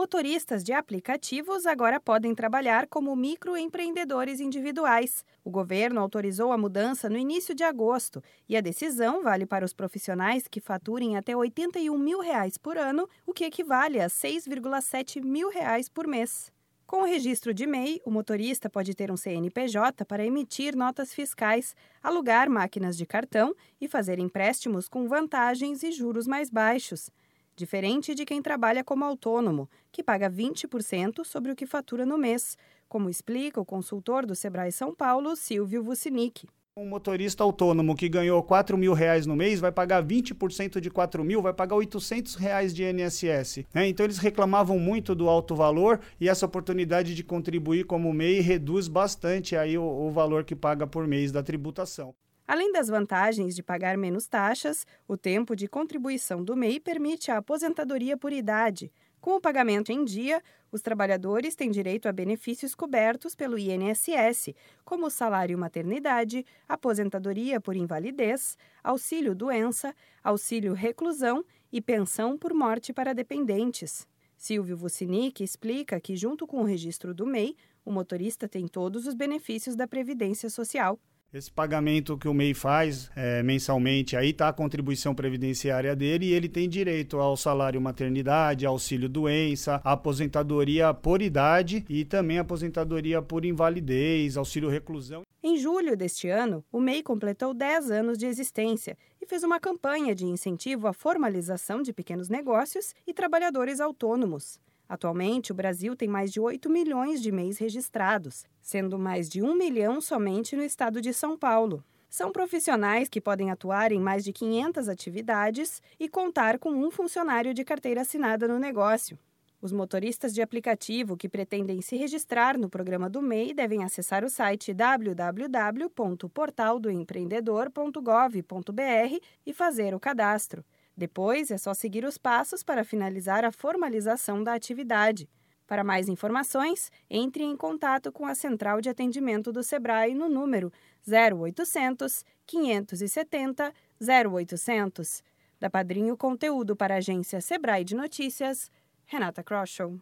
Motoristas de aplicativos agora podem trabalhar como microempreendedores individuais. O governo autorizou a mudança no início de agosto e a decisão vale para os profissionais que faturem até 81 mil reais por ano, o que equivale a 6,7 mil reais por mês. Com o registro de MEI, o motorista pode ter um CNPJ para emitir notas fiscais, alugar máquinas de cartão e fazer empréstimos com vantagens e juros mais baixos. Diferente de quem trabalha como autônomo, que paga 20% sobre o que fatura no mês, como explica o consultor do Sebrae São Paulo, Silvio Vucinic. Um motorista autônomo que ganhou 4 mil reais no mês vai pagar 20% de 4 mil, vai pagar 800 reais de INSS. Né? Então eles reclamavam muito do alto valor e essa oportunidade de contribuir como MEI reduz bastante aí o, o valor que paga por mês da tributação. Além das vantagens de pagar menos taxas, o tempo de contribuição do MEI permite a aposentadoria por idade. Com o pagamento em dia, os trabalhadores têm direito a benefícios cobertos pelo INSS, como salário maternidade, aposentadoria por invalidez, auxílio doença, auxílio reclusão e pensão por morte para dependentes. Silvio Vucinic explica que, junto com o registro do MEI, o motorista tem todos os benefícios da Previdência Social. Esse pagamento que o MEI faz é, mensalmente, aí está a contribuição previdenciária dele e ele tem direito ao salário maternidade, auxílio doença, aposentadoria por idade e também aposentadoria por invalidez, auxílio reclusão. Em julho deste ano, o MEI completou 10 anos de existência e fez uma campanha de incentivo à formalização de pequenos negócios e trabalhadores autônomos. Atualmente, o Brasil tem mais de 8 milhões de MEIs registrados, sendo mais de 1 milhão somente no estado de São Paulo. São profissionais que podem atuar em mais de 500 atividades e contar com um funcionário de carteira assinada no negócio. Os motoristas de aplicativo que pretendem se registrar no programa do MEI devem acessar o site www.portaldoempreendedor.gov.br e fazer o cadastro. Depois é só seguir os passos para finalizar a formalização da atividade. Para mais informações, entre em contato com a Central de Atendimento do Sebrae no número 0800 570 0800. Da Padrinho Conteúdo para a agência Sebrae de Notícias, Renata Kroschel.